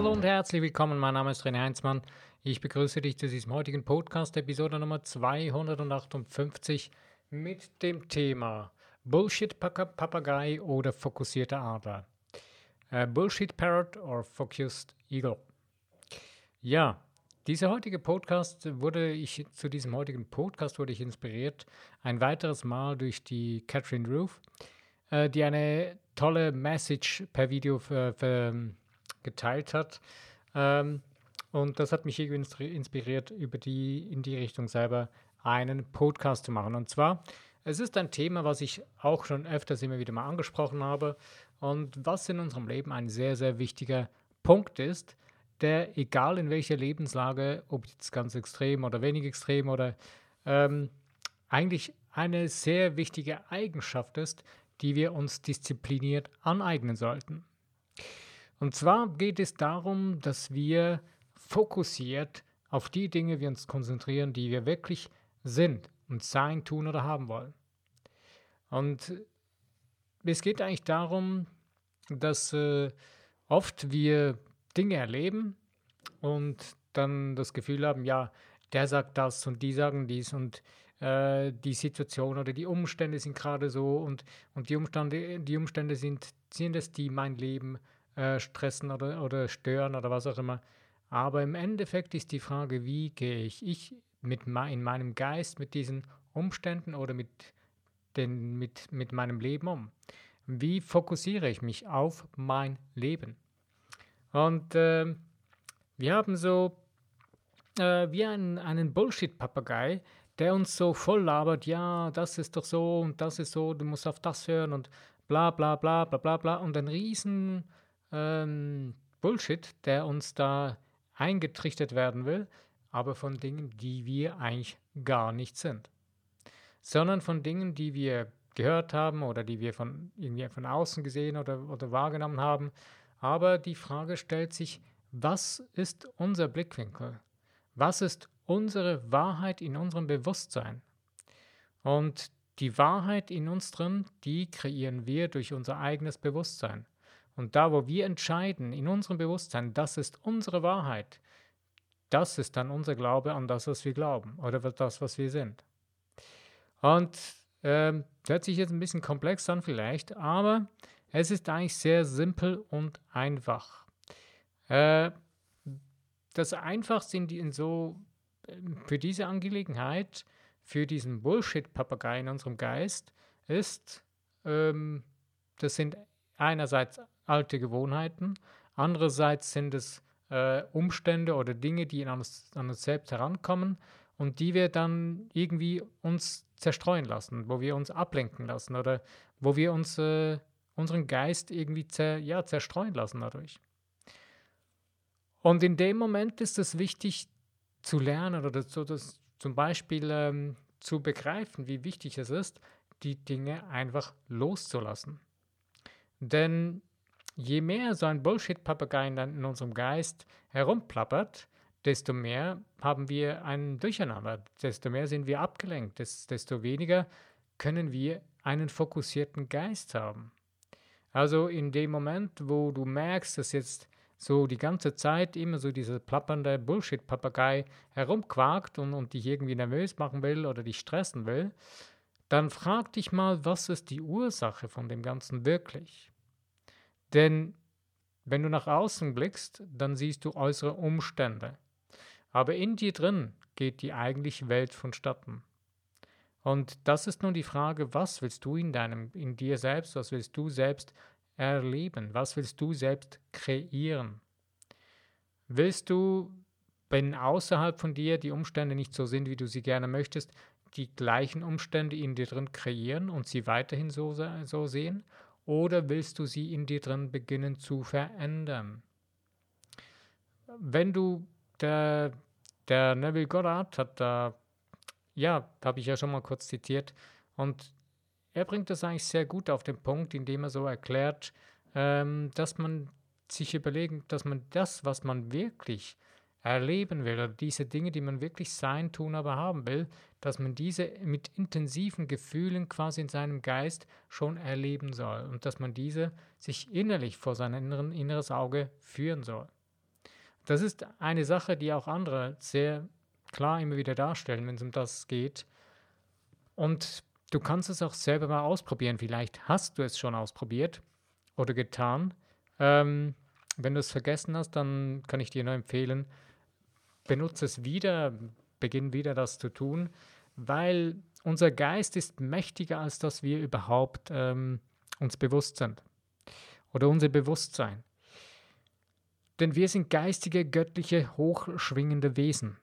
Hallo und herzlich willkommen, mein Name ist René Heinzmann. Ich begrüße dich zu diesem heutigen Podcast, Episode Nummer 258 mit dem Thema Bullshit-Papagei oder fokussierter Adler. Uh, Bullshit Parrot or Focused Eagle. Ja, dieser heutige Podcast wurde ich zu diesem heutigen Podcast wurde ich inspiriert ein weiteres Mal durch die Catherine Roof, äh, die eine tolle Message per Video für, für, geteilt hat. Ähm, und das hat mich irgendwie inspiriert, über die in die Richtung selber einen Podcast zu machen. Und zwar, es ist ein Thema, was ich auch schon öfters immer wieder mal angesprochen habe und was in unserem Leben ein sehr, sehr wichtiger Punkt ist, der, egal in welcher Lebenslage, ob jetzt ganz extrem oder wenig extrem oder ähm, eigentlich eine sehr wichtige Eigenschaft ist, die wir uns diszipliniert aneignen sollten. Und zwar geht es darum, dass wir fokussiert auf die Dinge wir uns konzentrieren, die wir wirklich sind und sein, tun oder haben wollen. Und es geht eigentlich darum, dass äh, oft wir Dinge erleben und dann das Gefühl haben, ja, der sagt das und die sagen dies und äh, die Situation oder die Umstände sind gerade so und, und die, Umstände, die Umstände sind, sind es, die mein Leben äh, stressen oder, oder stören oder was auch immer. Aber im Endeffekt ist die Frage, wie gehe ich, ich mit in meinem Geist mit diesen Umständen oder mit, den, mit, mit meinem Leben um? Wie fokussiere ich mich auf mein Leben? Und äh, wir haben so äh, wie einen, einen Bullshit-Papagei, der uns so voll labert, ja, das ist doch so und das ist so, du musst auf das hören und bla bla bla bla bla bla und ein riesen ähm, Bullshit, der uns da eingetrichtert werden will, aber von Dingen, die wir eigentlich gar nicht sind. Sondern von Dingen, die wir gehört haben oder die wir von irgendwie von außen gesehen oder, oder wahrgenommen haben. Aber die Frage stellt sich, was ist unser Blickwinkel? Was ist unsere Wahrheit in unserem Bewusstsein? Und die Wahrheit in uns drin, die kreieren wir durch unser eigenes Bewusstsein. Und da, wo wir entscheiden, in unserem Bewusstsein, das ist unsere Wahrheit, das ist dann unser Glaube an das, was wir glauben oder das, was wir sind. Und ähm, hört sich jetzt ein bisschen komplex an vielleicht, aber es ist eigentlich sehr simpel und einfach. Äh, das Einfachste in, in so ähm, für diese Angelegenheit, für diesen Bullshit-Papagei in unserem Geist, ist, ähm, das sind einerseits alte Gewohnheiten, andererseits sind es äh, Umstände oder Dinge, die an uns, an uns selbst herankommen und die wir dann irgendwie uns zerstreuen lassen, wo wir uns ablenken lassen oder wo wir uns äh, unseren Geist irgendwie zer, ja, zerstreuen lassen dadurch. Und in dem Moment ist es wichtig zu lernen oder so das zum Beispiel ähm, zu begreifen, wie wichtig es ist, die Dinge einfach loszulassen. Denn je mehr so ein Bullshit-Papagei in unserem Geist herumplappert, desto mehr haben wir ein Durcheinander, desto mehr sind wir abgelenkt, desto weniger können wir einen fokussierten Geist haben. Also in dem Moment, wo du merkst, dass jetzt so die ganze Zeit immer so dieser plappernde Bullshit-Papagei herumquakt und, und dich irgendwie nervös machen will oder dich stressen will, dann frag dich mal, was ist die Ursache von dem Ganzen wirklich? Denn wenn du nach außen blickst, dann siehst du äußere Umstände. Aber in dir drin geht die eigentliche Welt vonstatten. Und das ist nun die Frage, was willst du in deinem, in dir selbst, was willst du selbst erleben? Was willst du selbst kreieren? Willst du, wenn außerhalb von dir die Umstände nicht so sind, wie du sie gerne möchtest, die gleichen Umstände in dir drin kreieren und sie weiterhin so, so sehen? Oder willst du sie in dir drin beginnen zu verändern? Wenn du der, der Neville Goddard hat da, ja, habe ich ja schon mal kurz zitiert, und er bringt das eigentlich sehr gut auf den Punkt, indem er so erklärt, ähm, dass man sich überlegen, dass man das, was man wirklich erleben will, oder diese Dinge, die man wirklich sein, tun, aber haben will, dass man diese mit intensiven Gefühlen quasi in seinem Geist schon erleben soll und dass man diese sich innerlich vor sein inneres Auge führen soll. das ist eine Sache, die auch andere sehr klar immer wieder darstellen, wenn es um das geht. Und du kannst es auch selber mal ausprobieren. Vielleicht hast du es schon ausprobiert oder getan. Ähm, wenn du es vergessen hast, dann kann ich dir nur empfehlen, benutze es wieder, beginn wieder das zu tun, weil unser Geist ist mächtiger, als dass wir überhaupt ähm, uns bewusst sind. Oder unser Bewusstsein. Denn wir sind geistige, göttliche, hochschwingende Wesen.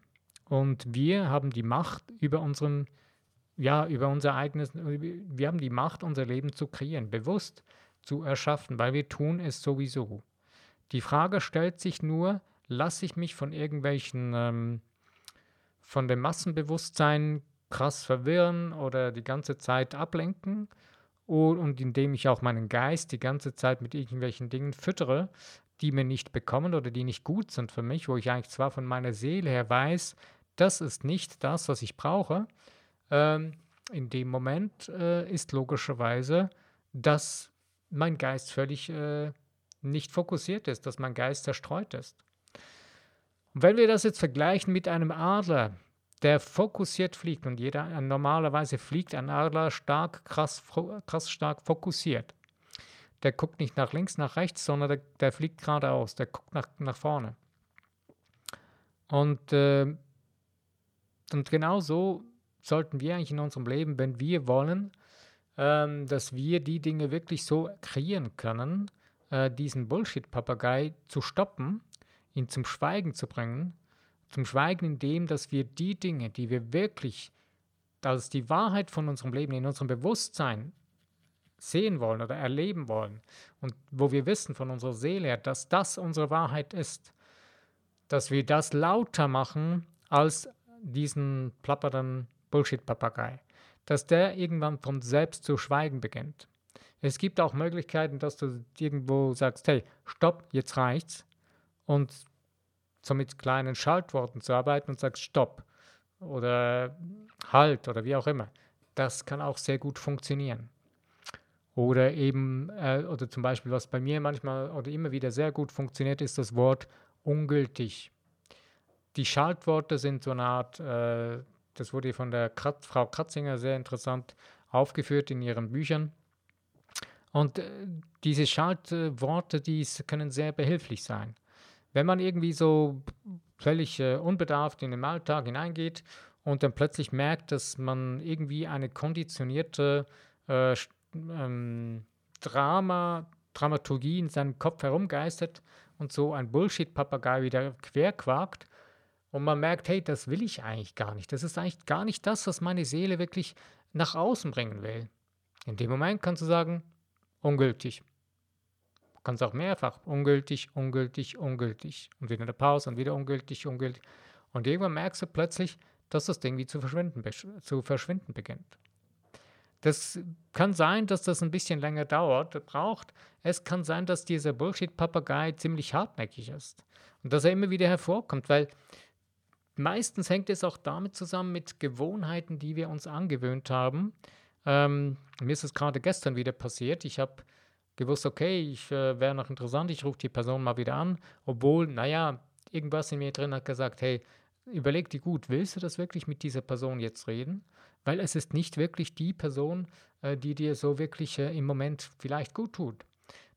Und wir haben die Macht über unseren, ja, über unser eigenes, wir haben die Macht, unser Leben zu kreieren, bewusst zu erschaffen, weil wir tun es sowieso. Die Frage stellt sich nur, lasse ich mich von irgendwelchen, ähm, von dem Massenbewusstsein krass verwirren oder die ganze Zeit ablenken und, indem ich auch meinen Geist die ganze Zeit mit irgendwelchen Dingen füttere, die mir nicht bekommen oder die nicht gut sind für mich, wo ich eigentlich zwar von meiner Seele her weiß, das ist nicht das, was ich brauche, ähm, in dem Moment äh, ist logischerweise, dass mein Geist völlig äh, nicht fokussiert ist, dass mein Geist zerstreut ist. Und wenn wir das jetzt vergleichen mit einem Adler, der fokussiert fliegt und jeder äh, normalerweise fliegt ein Adler stark, krass, krass stark fokussiert. Der guckt nicht nach links, nach rechts, sondern der, der fliegt geradeaus, der guckt nach, nach vorne. Und äh, und genau so sollten wir eigentlich in unserem Leben, wenn wir wollen, ähm, dass wir die Dinge wirklich so kreieren können, äh, diesen Bullshit-Papagei zu stoppen, ihn zum Schweigen zu bringen, zum Schweigen in dem, dass wir die Dinge, die wir wirklich als die Wahrheit von unserem Leben in unserem Bewusstsein sehen wollen oder erleben wollen und wo wir wissen von unserer Seele her, dass das unsere Wahrheit ist, dass wir das lauter machen als diesen plappernden Bullshit-Papagei, dass der irgendwann von selbst zu schweigen beginnt. Es gibt auch Möglichkeiten, dass du irgendwo sagst, hey, stopp, jetzt reicht's. Und so mit kleinen Schaltworten zu arbeiten und sagst, stopp oder halt oder wie auch immer. Das kann auch sehr gut funktionieren. Oder eben, äh, oder zum Beispiel, was bei mir manchmal oder immer wieder sehr gut funktioniert, ist das Wort ungültig. Die Schaltworte sind so eine Art, äh, das wurde von der Krat Frau Kratzinger sehr interessant aufgeführt in ihren Büchern. Und äh, diese Schaltworte, die können sehr behilflich sein. Wenn man irgendwie so völlig äh, unbedarft in den Alltag hineingeht und dann plötzlich merkt, dass man irgendwie eine konditionierte äh, ähm, Drama, Dramaturgie in seinem Kopf herumgeistert und so ein Bullshit-Papagei wieder querquakt, und man merkt, hey, das will ich eigentlich gar nicht. Das ist eigentlich gar nicht das, was meine Seele wirklich nach außen bringen will. In dem Moment kannst du sagen, ungültig. Kannst auch mehrfach ungültig, ungültig, ungültig. Und wieder eine Pause und wieder ungültig, ungültig. Und irgendwann merkst du plötzlich, dass das Ding wie zu verschwinden, zu verschwinden beginnt. Das kann sein, dass das ein bisschen länger dauert, braucht. Es kann sein, dass dieser Bullshit-Papagei ziemlich hartnäckig ist und dass er immer wieder hervorkommt, weil Meistens hängt es auch damit zusammen mit Gewohnheiten, die wir uns angewöhnt haben. Ähm, mir ist es gerade gestern wieder passiert. Ich habe gewusst, okay, ich äh, wäre noch interessant, ich rufe die Person mal wieder an, obwohl, naja, irgendwas in mir drin hat gesagt, hey, überleg dir gut, willst du das wirklich mit dieser Person jetzt reden? Weil es ist nicht wirklich die Person, äh, die dir so wirklich äh, im Moment vielleicht gut tut.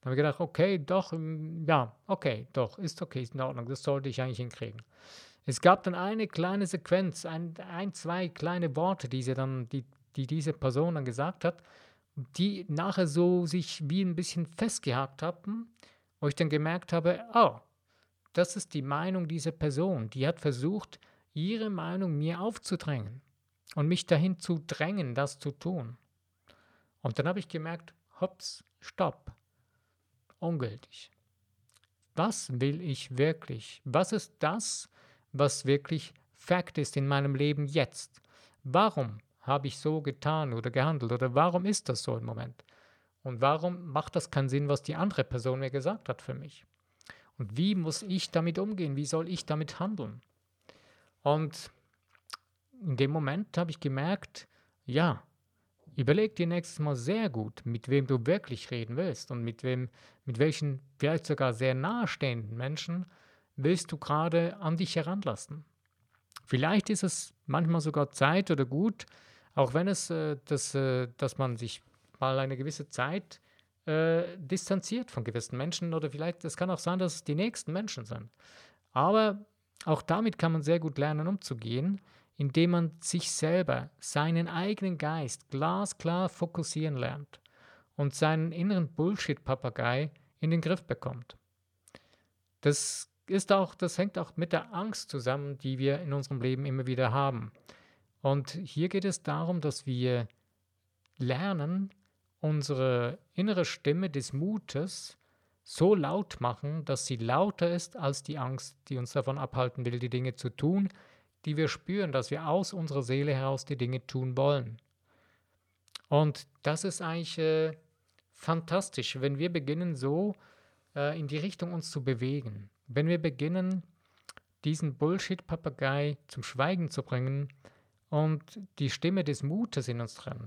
Dann habe ich gedacht, okay, doch, ähm, ja, okay, doch, ist okay, ist in Ordnung, das sollte ich eigentlich hinkriegen. Es gab dann eine kleine Sequenz, ein, ein zwei kleine Worte, die, sie dann, die, die diese Person dann gesagt hat, die nachher so sich wie ein bisschen festgehakt haben, wo ich dann gemerkt habe, oh, das ist die Meinung dieser Person. Die hat versucht, ihre Meinung mir aufzudrängen und mich dahin zu drängen, das zu tun. Und dann habe ich gemerkt, hops, stopp, ungültig. Was will ich wirklich? Was ist das, was wirklich Fakt ist in meinem Leben jetzt. Warum habe ich so getan oder gehandelt oder warum ist das so im Moment? Und warum macht das keinen Sinn, was die andere Person mir gesagt hat für mich? Und wie muss ich damit umgehen? Wie soll ich damit handeln? Und in dem Moment habe ich gemerkt, ja, überleg dir nächstes Mal sehr gut, mit wem du wirklich reden willst und mit wem, mit welchen vielleicht sogar sehr nahestehenden Menschen willst du gerade an dich heranlassen? Vielleicht ist es manchmal sogar Zeit oder gut, auch wenn es, äh, das, äh, dass man sich mal eine gewisse Zeit äh, distanziert von gewissen Menschen oder vielleicht, es kann auch sein, dass es die nächsten Menschen sind. Aber auch damit kann man sehr gut lernen, umzugehen, indem man sich selber, seinen eigenen Geist glasklar fokussieren lernt und seinen inneren Bullshit-Papagei in den Griff bekommt. Das ist auch, das hängt auch mit der Angst zusammen, die wir in unserem Leben immer wieder haben. Und hier geht es darum, dass wir lernen, unsere innere Stimme des Mutes so laut machen, dass sie lauter ist als die Angst, die uns davon abhalten will, die Dinge zu tun, die wir spüren, dass wir aus unserer Seele heraus die Dinge tun wollen. Und das ist eigentlich äh, fantastisch, wenn wir beginnen so äh, in die Richtung uns zu bewegen. Wenn wir beginnen, diesen Bullshit-Papagei zum Schweigen zu bringen und die Stimme des Mutes in uns drin,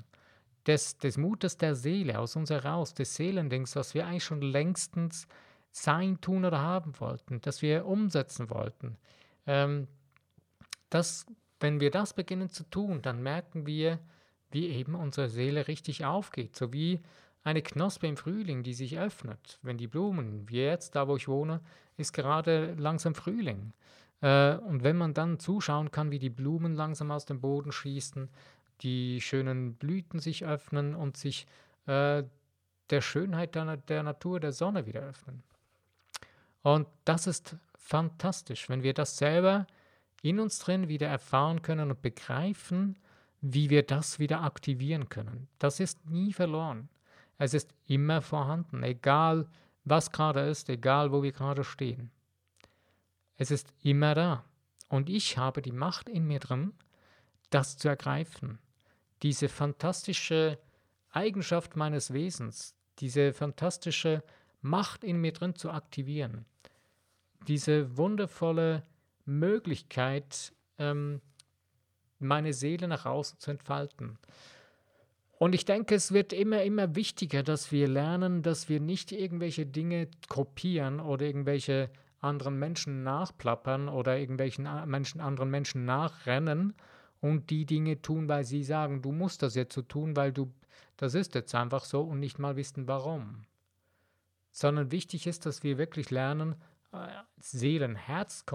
des, des Mutes der Seele aus uns heraus, des Seelendings, was wir eigentlich schon längstens sein, tun oder haben wollten, das wir umsetzen wollten. Ähm, das, wenn wir das beginnen zu tun, dann merken wir, wie eben unsere Seele richtig aufgeht, so wie eine Knospe im Frühling, die sich öffnet, wenn die Blumen, wie jetzt da, wo ich wohne, ist gerade langsam Frühling. Äh, und wenn man dann zuschauen kann, wie die Blumen langsam aus dem Boden schießen, die schönen Blüten sich öffnen und sich äh, der Schönheit der, der Natur, der Sonne wieder öffnen. Und das ist fantastisch, wenn wir das selber in uns drin wieder erfahren können und begreifen, wie wir das wieder aktivieren können. Das ist nie verloren. Es ist immer vorhanden, egal was gerade ist, egal wo wir gerade stehen. Es ist immer da. Und ich habe die Macht in mir drin, das zu ergreifen. Diese fantastische Eigenschaft meines Wesens, diese fantastische Macht in mir drin zu aktivieren. Diese wundervolle Möglichkeit, ähm, meine Seele nach außen zu entfalten. Und ich denke, es wird immer, immer wichtiger, dass wir lernen, dass wir nicht irgendwelche Dinge kopieren oder irgendwelche anderen Menschen nachplappern oder irgendwelchen Menschen, anderen Menschen nachrennen und die Dinge tun, weil sie sagen, du musst das jetzt so tun, weil du, das ist jetzt einfach so und nicht mal wissen, warum. Sondern wichtig ist, dass wir wirklich lernen, äh, Seelen, Herz,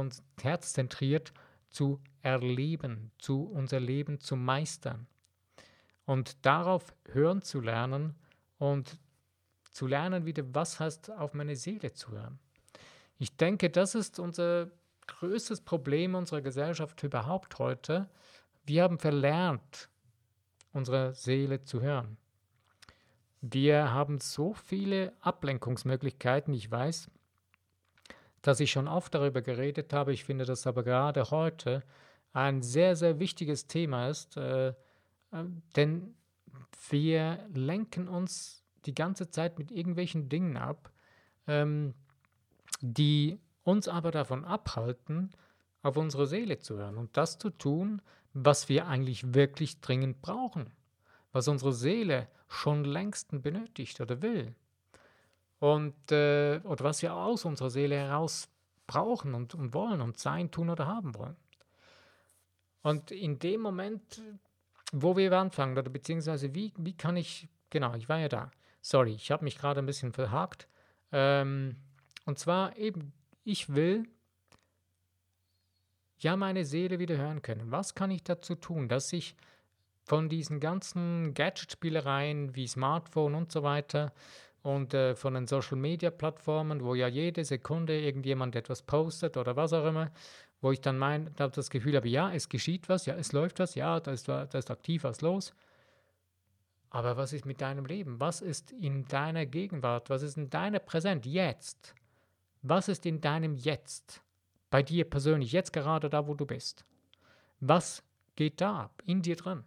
herzzentriert zu erleben, zu unser Leben zu meistern und darauf hören zu lernen und zu lernen wieder, was heißt auf meine Seele zu hören. Ich denke, das ist unser größtes Problem unserer Gesellschaft überhaupt heute. Wir haben verlernt, unsere Seele zu hören. Wir haben so viele Ablenkungsmöglichkeiten. Ich weiß, dass ich schon oft darüber geredet habe. Ich finde, dass aber gerade heute ein sehr, sehr wichtiges Thema ist. Äh, ähm, denn wir lenken uns die ganze Zeit mit irgendwelchen Dingen ab, ähm, die uns aber davon abhalten, auf unsere Seele zu hören und das zu tun, was wir eigentlich wirklich dringend brauchen, was unsere Seele schon längst benötigt oder will und äh, oder was wir aus unserer Seele heraus brauchen und, und wollen und sein, tun oder haben wollen. Und in dem Moment wo wir anfangen, oder beziehungsweise wie, wie kann ich, genau, ich war ja da. Sorry, ich habe mich gerade ein bisschen verhakt. Ähm, und zwar eben, ich will ja meine Seele wieder hören können. Was kann ich dazu tun, dass ich von diesen ganzen Gadget-Spielereien wie Smartphone und so weiter und äh, von den Social-Media-Plattformen, wo ja jede Sekunde irgendjemand etwas postet oder was auch immer, wo ich dann mein, da das Gefühl habe, ja, es geschieht was, ja, es läuft was, ja, da ist, da ist aktiv was los. Aber was ist mit deinem Leben? Was ist in deiner Gegenwart? Was ist in deiner Präsent jetzt? Was ist in deinem Jetzt? Bei dir persönlich, jetzt gerade da, wo du bist. Was geht da ab, in dir drin?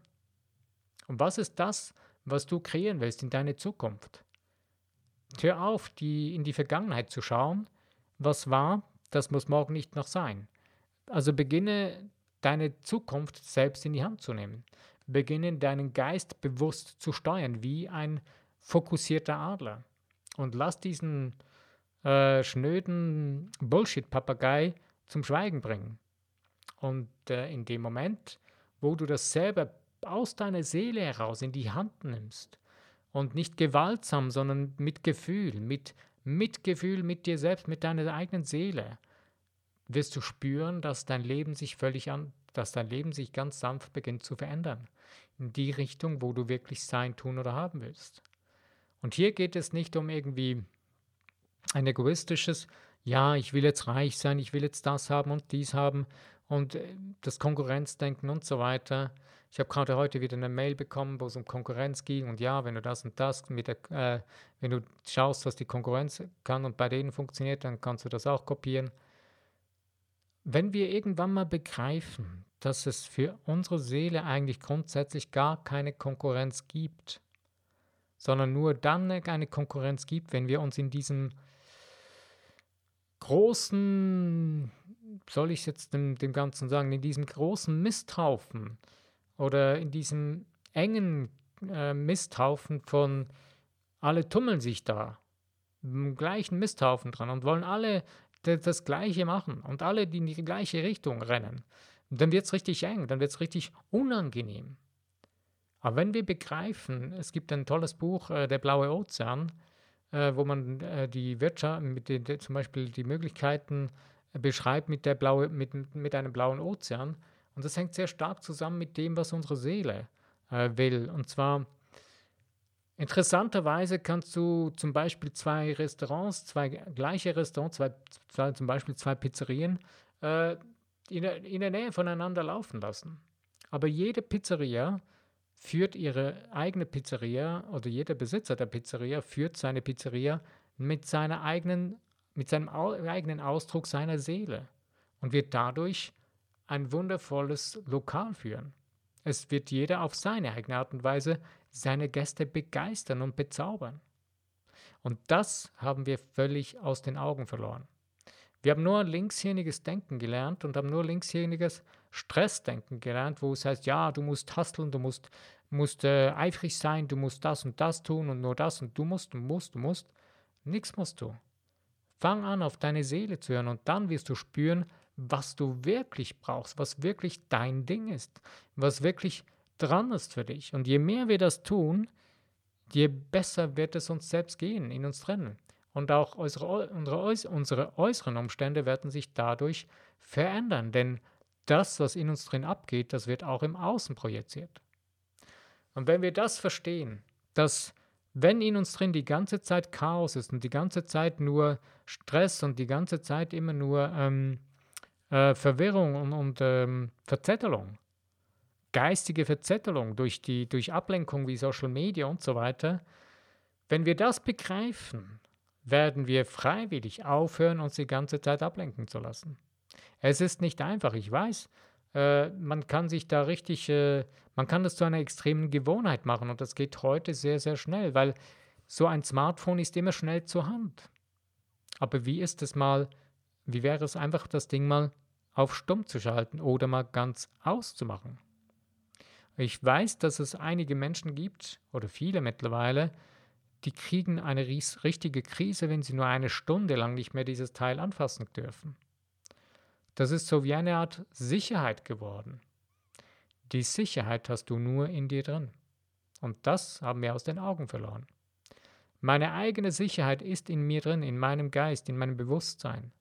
Und was ist das, was du kreieren willst in deine Zukunft? Hör auf, die, in die Vergangenheit zu schauen. Was war, das muss morgen nicht noch sein. Also beginne deine Zukunft selbst in die Hand zu nehmen. Beginne deinen Geist bewusst zu steuern, wie ein fokussierter Adler. Und lass diesen äh, schnöden Bullshit-Papagei zum Schweigen bringen. Und äh, in dem Moment, wo du das selber aus deiner Seele heraus in die Hand nimmst und nicht gewaltsam, sondern mit Gefühl, mit Mitgefühl mit dir selbst, mit deiner eigenen Seele, wirst du spüren, dass dein Leben sich völlig an, dass dein Leben sich ganz sanft beginnt zu verändern. In die Richtung, wo du wirklich sein, tun oder haben willst. Und hier geht es nicht um irgendwie ein egoistisches, ja, ich will jetzt reich sein, ich will jetzt das haben und dies haben und äh, das Konkurrenzdenken und so weiter. Ich habe gerade heute wieder eine Mail bekommen, wo es um Konkurrenz ging und ja, wenn du das und das mit der, äh, wenn du schaust, was die Konkurrenz kann und bei denen funktioniert, dann kannst du das auch kopieren. Wenn wir irgendwann mal begreifen, dass es für unsere Seele eigentlich grundsätzlich gar keine Konkurrenz gibt, sondern nur dann eine Konkurrenz gibt, wenn wir uns in diesem großen, soll ich jetzt dem, dem Ganzen sagen, in diesem großen Misthaufen oder in diesem engen äh, Misthaufen von alle tummeln sich da, im gleichen Misthaufen dran und wollen alle das Gleiche machen und alle in die gleiche Richtung rennen. Dann wird es richtig eng, dann wird es richtig unangenehm. Aber wenn wir begreifen, es gibt ein tolles Buch, äh, Der blaue Ozean, äh, wo man äh, die Wirtschaft, mit den, de, zum Beispiel die Möglichkeiten äh, beschreibt mit, der blaue, mit, mit einem blauen Ozean. Und das hängt sehr stark zusammen mit dem, was unsere Seele äh, will. Und zwar, interessanterweise kannst du zum Beispiel zwei Restaurants, zwei gleiche Restaurants, zwei, zwei zum Beispiel zwei Pizzerien, äh, in, der, in der Nähe voneinander laufen lassen. Aber jede Pizzeria führt ihre eigene Pizzeria oder jeder Besitzer der Pizzeria führt seine Pizzeria mit seiner eigenen, mit seinem eigenen Ausdruck seiner Seele und wird dadurch ein wundervolles Lokal führen. Es wird jeder auf seine eigene Art und Weise seine Gäste begeistern und bezaubern. Und das haben wir völlig aus den Augen verloren. Wir haben nur linkshirniges Denken gelernt und haben nur linkshirniges Stressdenken gelernt, wo es heißt, ja, du musst hustlen, du musst, musst äh, eifrig sein, du musst das und das tun und nur das und du musst, du musst, du musst. Nichts musst du. Fang an, auf deine Seele zu hören und dann wirst du spüren, was du wirklich brauchst, was wirklich dein Ding ist, was wirklich dran ist für dich. Und je mehr wir das tun, je besser wird es uns selbst gehen, in uns drinnen. Und auch unsere, unsere, unsere äußeren Umstände werden sich dadurch verändern, denn das, was in uns drin abgeht, das wird auch im Außen projiziert. Und wenn wir das verstehen, dass wenn in uns drin die ganze Zeit Chaos ist und die ganze Zeit nur Stress und die ganze Zeit immer nur ähm, äh, Verwirrung und, und ähm, Verzettelung, geistige Verzettelung durch, die, durch Ablenkung wie Social Media und so weiter, wenn wir das begreifen, werden wir freiwillig aufhören, uns die ganze Zeit ablenken zu lassen. Es ist nicht einfach, ich weiß. Äh, man kann sich da richtig, äh, man kann das zu einer extremen Gewohnheit machen und das geht heute sehr, sehr schnell, weil so ein Smartphone ist immer schnell zur Hand. Aber wie ist es mal, wie wäre es einfach, das Ding mal auf Stumm zu schalten oder mal ganz auszumachen? Ich weiß, dass es einige Menschen gibt, oder viele mittlerweile, die kriegen eine richtige Krise, wenn sie nur eine Stunde lang nicht mehr dieses Teil anfassen dürfen. Das ist so wie eine Art Sicherheit geworden. Die Sicherheit hast du nur in dir drin. Und das haben wir aus den Augen verloren. Meine eigene Sicherheit ist in mir drin, in meinem Geist, in meinem Bewusstsein.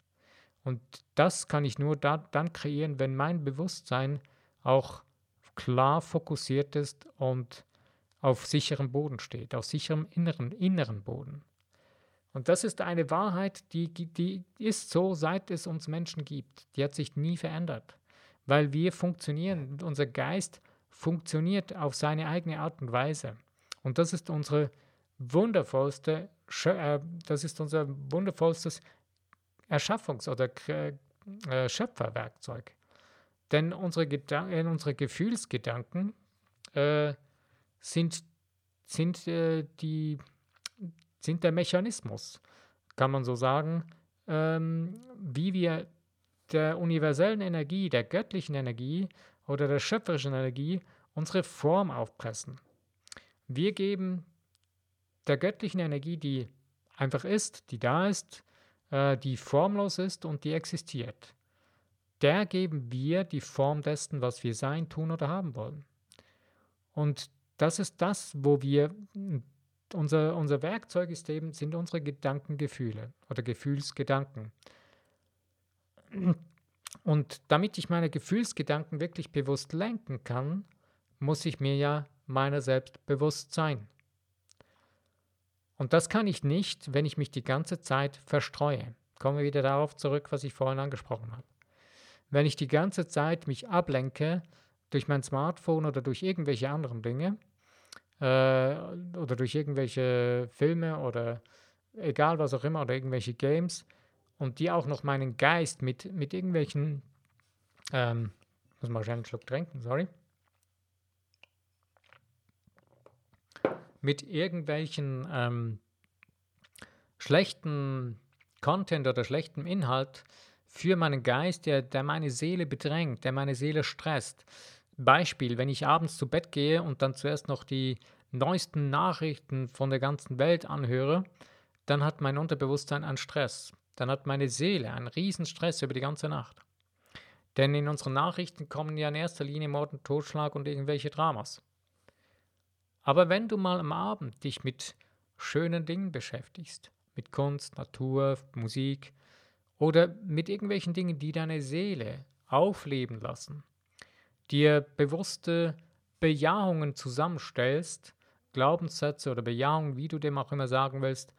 Und das kann ich nur da, dann kreieren, wenn mein Bewusstsein auch klar fokussiert ist und auf sicherem Boden steht, auf sicherem inneren, inneren Boden. Und das ist eine Wahrheit, die, die ist so, seit es uns Menschen gibt. Die hat sich nie verändert, weil wir funktionieren, unser Geist funktioniert auf seine eigene Art und Weise. Und das ist unsere wundervollste, äh, das ist unser wundervollstes Erschaffungs- oder äh, Schöpferwerkzeug. Denn unsere, Gedan äh, unsere Gefühlsgedanken äh, sind, sind äh, die sind der Mechanismus, kann man so sagen, ähm, wie wir der universellen Energie, der göttlichen Energie oder der schöpferischen Energie unsere Form aufpressen. Wir geben der göttlichen Energie, die einfach ist, die da ist, äh, die formlos ist und die existiert. Der geben wir die Form dessen, was wir sein, tun oder haben wollen. Und das ist das, wo wir, unser, unser Werkzeug ist eben, sind unsere Gedankengefühle oder Gefühlsgedanken. Und damit ich meine Gefühlsgedanken wirklich bewusst lenken kann, muss ich mir ja meiner selbst bewusst sein. Und das kann ich nicht, wenn ich mich die ganze Zeit verstreue. Kommen wir wieder darauf zurück, was ich vorhin angesprochen habe. Wenn ich die ganze Zeit mich ablenke durch mein Smartphone oder durch irgendwelche anderen Dinge äh, oder durch irgendwelche Filme oder egal was auch immer oder irgendwelche Games und die auch noch meinen Geist mit, mit irgendwelchen, ähm, muss mal schnell einen Schluck trinken, sorry, mit irgendwelchen ähm, schlechten Content oder schlechtem Inhalt für meinen Geist, der, der meine Seele bedrängt, der meine Seele stresst. Beispiel, wenn ich abends zu Bett gehe und dann zuerst noch die neuesten Nachrichten von der ganzen Welt anhöre, dann hat mein Unterbewusstsein einen Stress. Dann hat meine Seele einen riesen Stress über die ganze Nacht. Denn in unseren Nachrichten kommen ja in erster Linie Mord und Totschlag und irgendwelche Dramas. Aber wenn du mal am Abend dich mit schönen Dingen beschäftigst, mit Kunst, Natur, Musik oder mit irgendwelchen Dingen, die deine Seele aufleben lassen, dir bewusste Bejahungen zusammenstellst, Glaubenssätze oder Bejahungen, wie du dem auch immer sagen willst,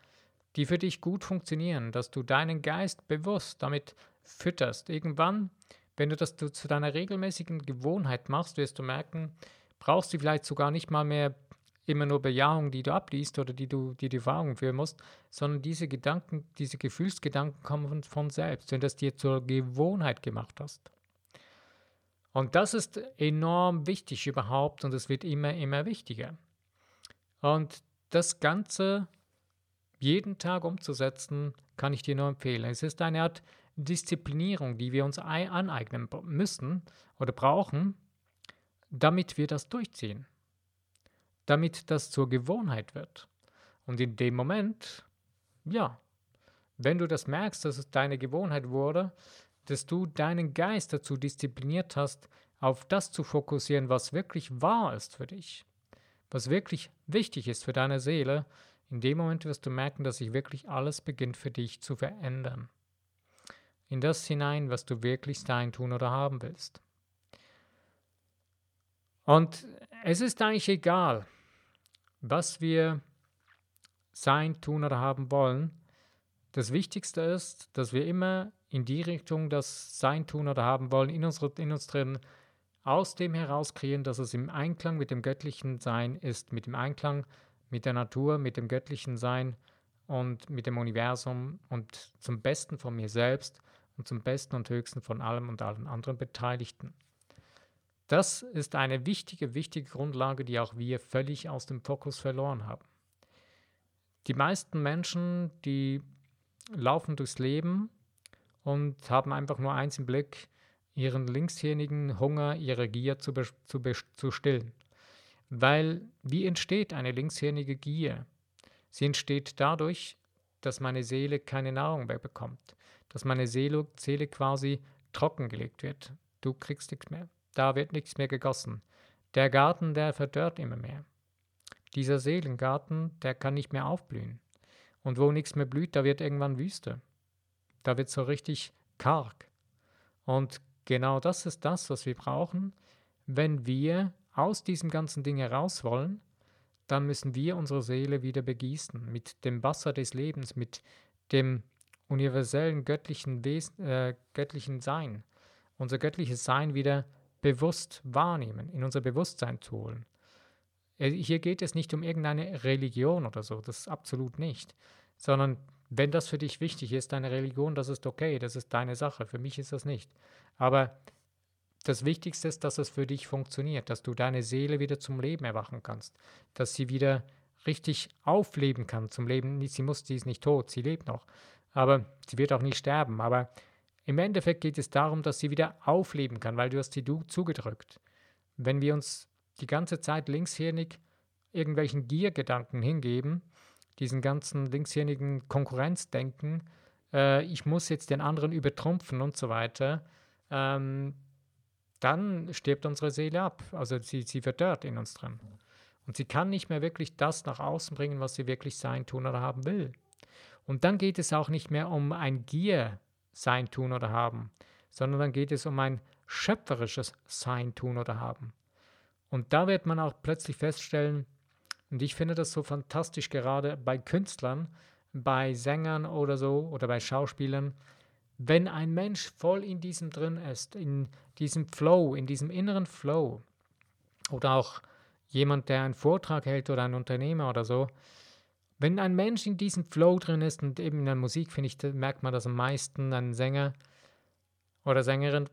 die für dich gut funktionieren, dass du deinen Geist bewusst damit fütterst. Irgendwann, wenn du das zu deiner regelmäßigen Gewohnheit machst, wirst du merken, brauchst du vielleicht sogar nicht mal mehr immer nur Bejahungen, die du abliest oder die du die, die Augen führen musst, sondern diese Gedanken, diese Gefühlsgedanken kommen von selbst, wenn du das dir zur Gewohnheit gemacht hast. Und das ist enorm wichtig überhaupt und es wird immer, immer wichtiger. Und das Ganze jeden Tag umzusetzen, kann ich dir nur empfehlen. Es ist eine Art Disziplinierung, die wir uns aneignen müssen oder brauchen, damit wir das durchziehen damit das zur Gewohnheit wird. Und in dem Moment, ja, wenn du das merkst, dass es deine Gewohnheit wurde, dass du deinen Geist dazu diszipliniert hast, auf das zu fokussieren, was wirklich wahr ist für dich, was wirklich wichtig ist für deine Seele, in dem Moment wirst du merken, dass sich wirklich alles beginnt für dich zu verändern. In das hinein, was du wirklich sein, tun oder haben willst. Und es ist eigentlich egal, was wir sein, tun oder haben wollen. Das Wichtigste ist, dass wir immer in die Richtung das Sein, tun oder haben wollen, in, unsere, in uns drin, aus dem heraus kreieren, dass es im Einklang mit dem göttlichen Sein ist, mit dem Einklang mit der Natur, mit dem göttlichen Sein und mit dem Universum und zum Besten von mir selbst und zum Besten und Höchsten von allem und allen anderen Beteiligten. Das ist eine wichtige, wichtige Grundlage, die auch wir völlig aus dem Fokus verloren haben. Die meisten Menschen, die laufen durchs Leben und haben einfach nur eins im Blick, ihren linkshirnigen Hunger, ihre Gier zu, zu, zu stillen. Weil wie entsteht eine linkshirnige Gier? Sie entsteht dadurch, dass meine Seele keine Nahrung mehr bekommt, dass meine Seele, Seele quasi trockengelegt wird. Du kriegst nichts mehr da wird nichts mehr gegossen. Der Garten, der verdörrt immer mehr. Dieser Seelengarten, der kann nicht mehr aufblühen. Und wo nichts mehr blüht, da wird irgendwann Wüste. Da wird so richtig karg. Und genau das ist das, was wir brauchen. Wenn wir aus diesem ganzen Ding heraus wollen, dann müssen wir unsere Seele wieder begießen mit dem Wasser des Lebens, mit dem universellen göttlichen, Wesen, äh, göttlichen Sein. Unser göttliches Sein wieder bewusst wahrnehmen, in unser Bewusstsein zu holen. Äh, hier geht es nicht um irgendeine Religion oder so, das absolut nicht, sondern wenn das für dich wichtig ist, deine Religion, das ist okay, das ist deine Sache, für mich ist das nicht. Aber das Wichtigste ist, dass es für dich funktioniert, dass du deine Seele wieder zum Leben erwachen kannst, dass sie wieder richtig aufleben kann zum Leben. Sie muss, sie ist nicht tot, sie lebt noch, aber sie wird auch nicht sterben. Aber im Endeffekt geht es darum, dass sie wieder aufleben kann, weil du hast sie zugedrückt. Wenn wir uns die ganze Zeit linkshirnig irgendwelchen Giergedanken hingeben, diesen ganzen linkshirnigen Konkurrenzdenken, äh, ich muss jetzt den anderen übertrumpfen und so weiter, ähm, dann stirbt unsere Seele ab. Also sie, sie verdörrt in uns drin. Und sie kann nicht mehr wirklich das nach außen bringen, was sie wirklich sein, tun oder haben will. Und dann geht es auch nicht mehr um ein Gier sein, tun oder haben, sondern dann geht es um ein schöpferisches Sein, tun oder haben. Und da wird man auch plötzlich feststellen, und ich finde das so fantastisch gerade bei Künstlern, bei Sängern oder so oder bei Schauspielern, wenn ein Mensch voll in diesem drin ist, in diesem Flow, in diesem inneren Flow, oder auch jemand, der einen Vortrag hält oder ein Unternehmer oder so, wenn ein Mensch in diesem Flow drin ist und eben in der Musik, finde ich, merkt man das am meisten, ein Sänger oder Sängerin.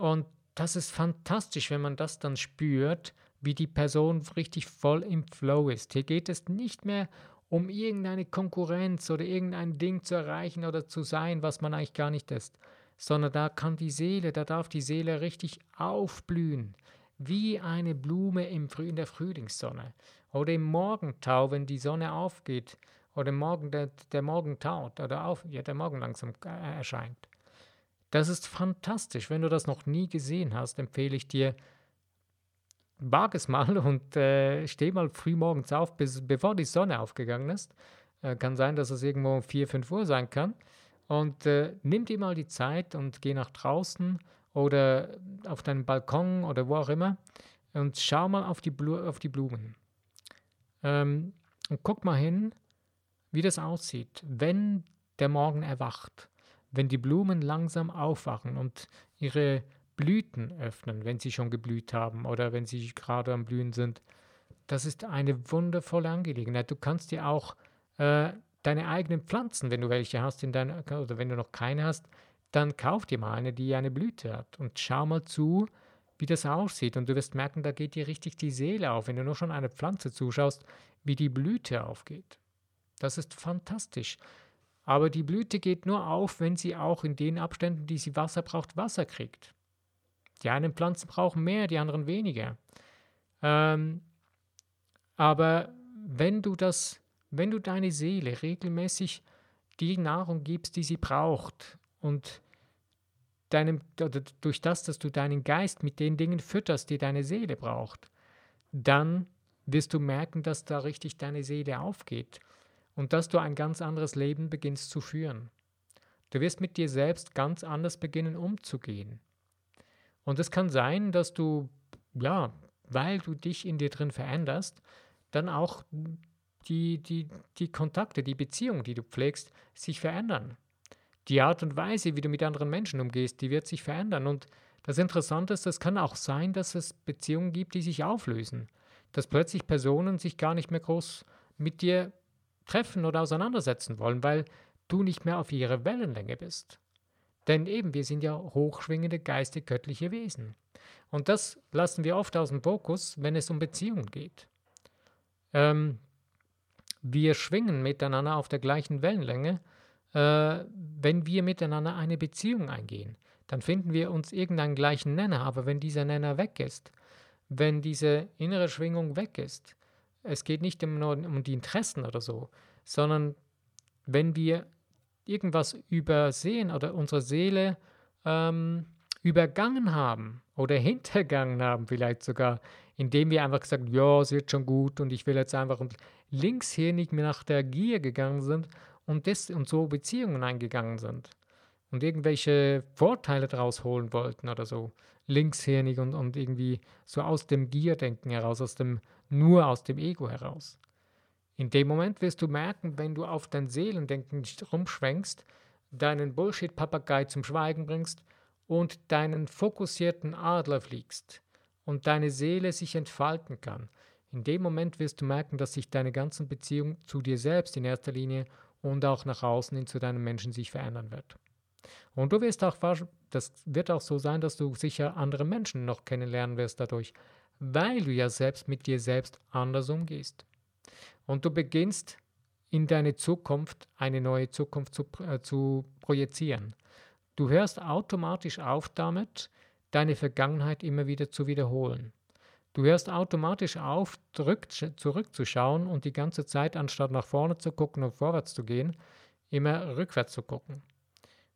Und das ist fantastisch, wenn man das dann spürt, wie die Person richtig voll im Flow ist. Hier geht es nicht mehr um irgendeine Konkurrenz oder irgendein Ding zu erreichen oder zu sein, was man eigentlich gar nicht ist, sondern da kann die Seele, da darf die Seele richtig aufblühen, wie eine Blume im Früh, in der Frühlingssonne oder im Morgentau, wenn die Sonne aufgeht oder Morgen, der, der Morgen taut oder auf, ja, der Morgen langsam äh, erscheint. Das ist fantastisch. Wenn du das noch nie gesehen hast, empfehle ich dir, wag es mal und äh, steh mal früh morgens auf, bis, bevor die Sonne aufgegangen ist. Äh, kann sein, dass es irgendwo um 4, 5 Uhr sein kann. Und äh, nimm dir mal die Zeit und geh nach draußen oder auf deinen Balkon oder wo auch immer und schau mal auf die, Blu auf die Blumen. Ähm, und guck mal hin, wie das aussieht, wenn der Morgen erwacht, wenn die Blumen langsam aufwachen und ihre Blüten öffnen, wenn sie schon geblüht haben oder wenn sie gerade am Blühen sind. Das ist eine wundervolle Angelegenheit. Du kannst dir auch äh, deine eigenen Pflanzen, wenn du welche hast, in dein, oder wenn du noch keine hast, dann kauf dir mal eine, die eine Blüte hat und schau mal zu, wie das aussieht. Und du wirst merken, da geht dir richtig die Seele auf, wenn du nur schon eine Pflanze zuschaust, wie die Blüte aufgeht. Das ist fantastisch. Aber die Blüte geht nur auf, wenn sie auch in den Abständen, die sie Wasser braucht, Wasser kriegt. Die einen Pflanzen brauchen mehr, die anderen weniger. Ähm, aber wenn du das, wenn du deine Seele regelmäßig die Nahrung gibst, die sie braucht und deinem, durch das, dass du deinen Geist mit den Dingen fütterst, die deine Seele braucht, dann wirst du merken, dass da richtig deine Seele aufgeht und dass du ein ganz anderes Leben beginnst zu führen. Du wirst mit dir selbst ganz anders beginnen umzugehen. Und es kann sein, dass du, ja, weil du dich in dir drin veränderst, dann auch die, die, die Kontakte, die Beziehungen, die du pflegst, sich verändern. Die Art und Weise, wie du mit anderen Menschen umgehst, die wird sich verändern. Und das Interessante ist, es kann auch sein, dass es Beziehungen gibt, die sich auflösen. Dass plötzlich Personen sich gar nicht mehr groß mit dir treffen oder auseinandersetzen wollen, weil du nicht mehr auf ihrer Wellenlänge bist. Denn eben, wir sind ja hochschwingende, geistig-göttliche Wesen. Und das lassen wir oft aus dem Fokus, wenn es um Beziehungen geht. Ähm, wir schwingen miteinander auf der gleichen Wellenlänge, äh, wenn wir miteinander eine Beziehung eingehen. Dann finden wir uns irgendeinen gleichen Nenner, aber wenn dieser Nenner weg ist, wenn diese innere Schwingung weg ist, es geht nicht nur um die Interessen oder so, sondern wenn wir irgendwas übersehen oder unsere Seele ähm, übergangen haben oder hintergangen haben, vielleicht sogar, indem wir einfach gesagt ja, es wird schon gut und ich will jetzt einfach und linkshirnig nach der Gier gegangen sind und, das, und so Beziehungen eingegangen sind und irgendwelche Vorteile daraus holen wollten oder so, linkshirnig und, und irgendwie so aus dem Gierdenken heraus, aus dem, nur aus dem Ego heraus. In dem Moment wirst du merken, wenn du auf dein Seelendenken rumschwenkst, deinen Bullshit-Papagei zum Schweigen bringst und deinen fokussierten Adler fliegst und deine Seele sich entfalten kann. In dem Moment wirst du merken, dass sich deine ganzen Beziehungen zu dir selbst in erster Linie und auch nach außen hin zu deinem Menschen sich verändern wird. Und du wirst auch, das wird auch so sein, dass du sicher andere Menschen noch kennenlernen wirst dadurch, weil du ja selbst mit dir selbst anders umgehst. Und du beginnst in deine Zukunft eine neue Zukunft zu, äh, zu projizieren. Du hörst automatisch auf damit, deine Vergangenheit immer wieder zu wiederholen. Du hörst automatisch auf, zurück, zurückzuschauen und die ganze Zeit, anstatt nach vorne zu gucken und vorwärts zu gehen, immer rückwärts zu gucken.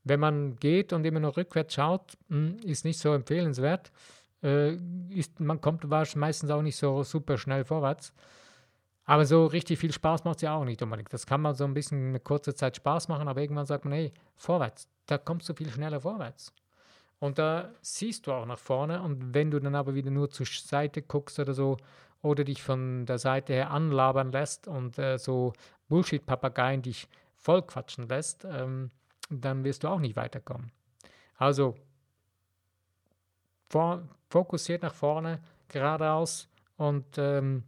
Wenn man geht und immer nur rückwärts schaut, hm, ist nicht so empfehlenswert. Äh, ist, man kommt meistens auch nicht so super schnell vorwärts. Aber so richtig viel Spaß macht es ja auch nicht unbedingt. Das kann man so ein bisschen eine kurze Zeit Spaß machen, aber irgendwann sagt man, hey, vorwärts, da kommst du viel schneller vorwärts. Und da siehst du auch nach vorne. Und wenn du dann aber wieder nur zur Seite guckst oder so, oder dich von der Seite her anlabern lässt und äh, so Bullshit-Papageien dich vollquatschen lässt, ähm, dann wirst du auch nicht weiterkommen. Also fokussiert nach vorne, geradeaus und ähm,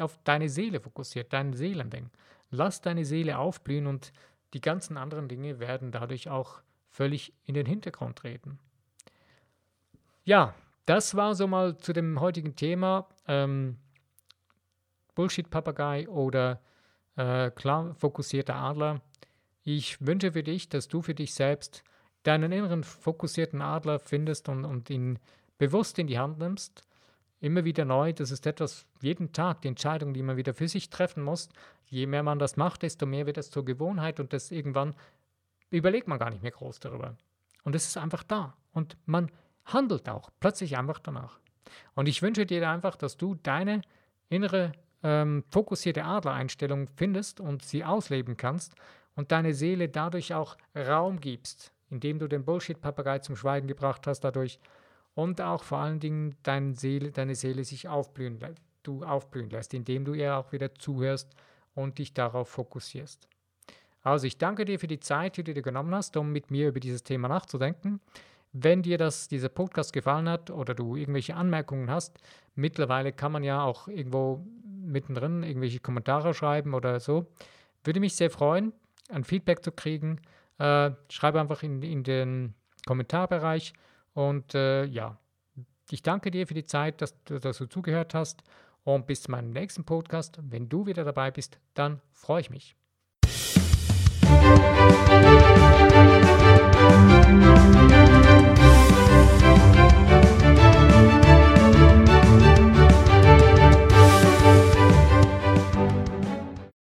auf deine Seele fokussiert, dein Seelending. Lass deine Seele aufblühen und die ganzen anderen Dinge werden dadurch auch völlig in den Hintergrund treten. Ja, das war so mal zu dem heutigen Thema ähm, Bullshit-Papagei oder äh, klar fokussierter Adler. Ich wünsche für dich, dass du für dich selbst deinen inneren fokussierten Adler findest und, und ihn bewusst in die Hand nimmst. Immer wieder neu. Das ist etwas, jeden Tag die Entscheidung, die man wieder für sich treffen muss. Je mehr man das macht, desto mehr wird es zur Gewohnheit und das irgendwann überlegt man gar nicht mehr groß darüber. Und es ist einfach da. Und man handelt auch plötzlich einfach danach. Und ich wünsche dir einfach, dass du deine innere ähm, fokussierte Adlereinstellung findest und sie ausleben kannst und deine Seele dadurch auch Raum gibst, indem du den Bullshit-Papagei zum Schweigen gebracht hast dadurch und auch vor allen Dingen deine Seele, deine Seele sich aufblühen, du aufblühen lässt, indem du ihr auch wieder zuhörst und dich darauf fokussierst. Also ich danke dir für die Zeit, die du dir genommen hast, um mit mir über dieses Thema nachzudenken. Wenn dir das, dieser Podcast gefallen hat oder du irgendwelche Anmerkungen hast, mittlerweile kann man ja auch irgendwo mittendrin irgendwelche Kommentare schreiben oder so. Würde mich sehr freuen, ein Feedback zu kriegen. Äh, schreibe einfach in, in den Kommentarbereich und äh, ja, ich danke dir für die Zeit, dass, dass du zugehört hast und bis zu meinem nächsten Podcast. Wenn du wieder dabei bist, dann freue ich mich.